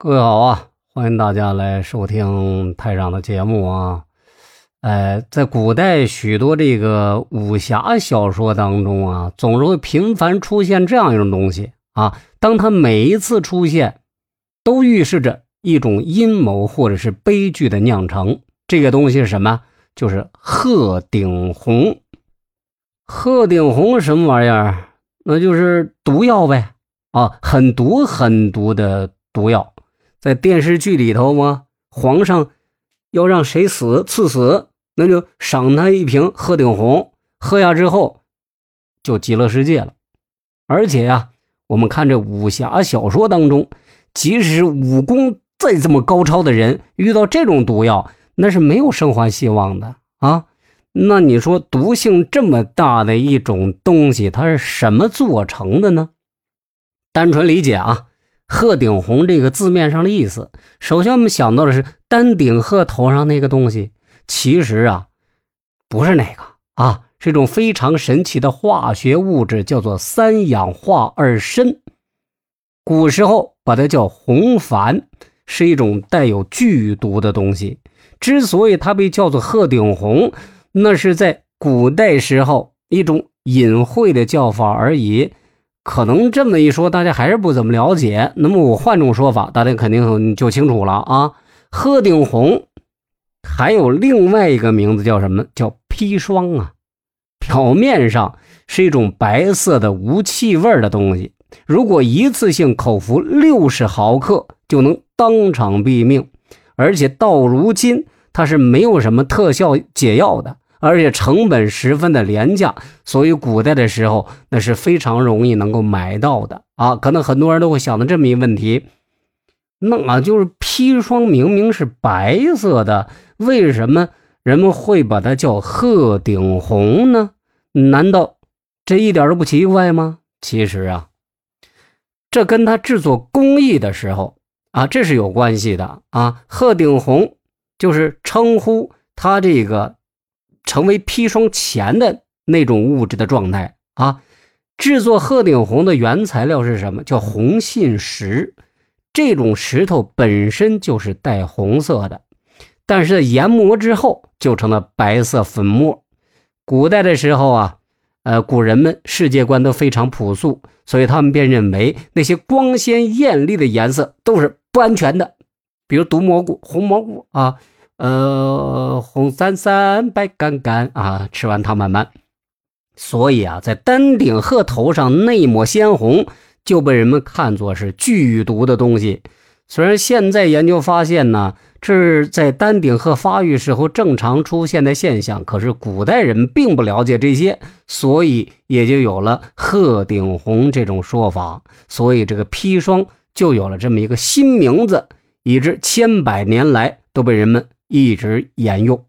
各位好啊，欢迎大家来收听台长的节目啊。呃，在古代许多这个武侠小说当中啊，总是会频繁出现这样一种东西啊。当它每一次出现，都预示着一种阴谋或者是悲剧的酿成。这个东西是什么？就是鹤顶红。鹤顶红什么玩意儿？那就是毒药呗啊，很毒很毒的毒药。在电视剧里头吗？皇上要让谁死赐死，那就赏他一瓶鹤顶红，喝下之后就极乐世界了。而且呀，我们看这武侠小说当中，即使武功再这么高超的人，遇到这种毒药，那是没有生还希望的啊。那你说毒性这么大的一种东西，它是什么做成的呢？单纯理解啊。鹤顶红这个字面上的意思，首先我们想到的是丹顶鹤头上那个东西，其实啊，不是那个啊，是一种非常神奇的化学物质，叫做三氧化二砷。古时候把它叫红矾，是一种带有剧毒的东西。之所以它被叫做鹤顶红，那是在古代时候一种隐晦的叫法而已。可能这么一说，大家还是不怎么了解。那么我换种说法，大家肯定就清楚了啊。鹤顶红还有另外一个名字叫什么？叫砒霜啊。表面上是一种白色的无气味的东西，如果一次性口服六十毫克，就能当场毙命。而且到如今，它是没有什么特效解药的。而且成本十分的廉价，所以古代的时候那是非常容易能够买到的啊。可能很多人都会想到这么一个问题，那就是砒霜明明是白色的，为什么人们会把它叫鹤顶红呢？难道这一点都不奇怪吗？其实啊，这跟它制作工艺的时候啊，这是有关系的啊。鹤顶红就是称呼它这个。成为砒霜前的那种物质的状态啊！制作鹤顶红的原材料是什么？叫红信石。这种石头本身就是带红色的，但是研磨之后就成了白色粉末。古代的时候啊，呃，古人们世界观都非常朴素，所以他们便认为那些光鲜艳丽的颜色都是不安全的，比如毒蘑菇、红蘑菇啊。呃，红伞伞，白杆杆啊，吃完它慢慢。所以啊，在丹顶鹤头上那抹鲜红，就被人们看作是剧毒的东西。虽然现在研究发现呢，这是在丹顶鹤发育时候正常出现的现象，可是古代人并不了解这些，所以也就有了鹤顶红这种说法。所以这个砒霜就有了这么一个新名字，以致千百年来都被人们。一直沿用。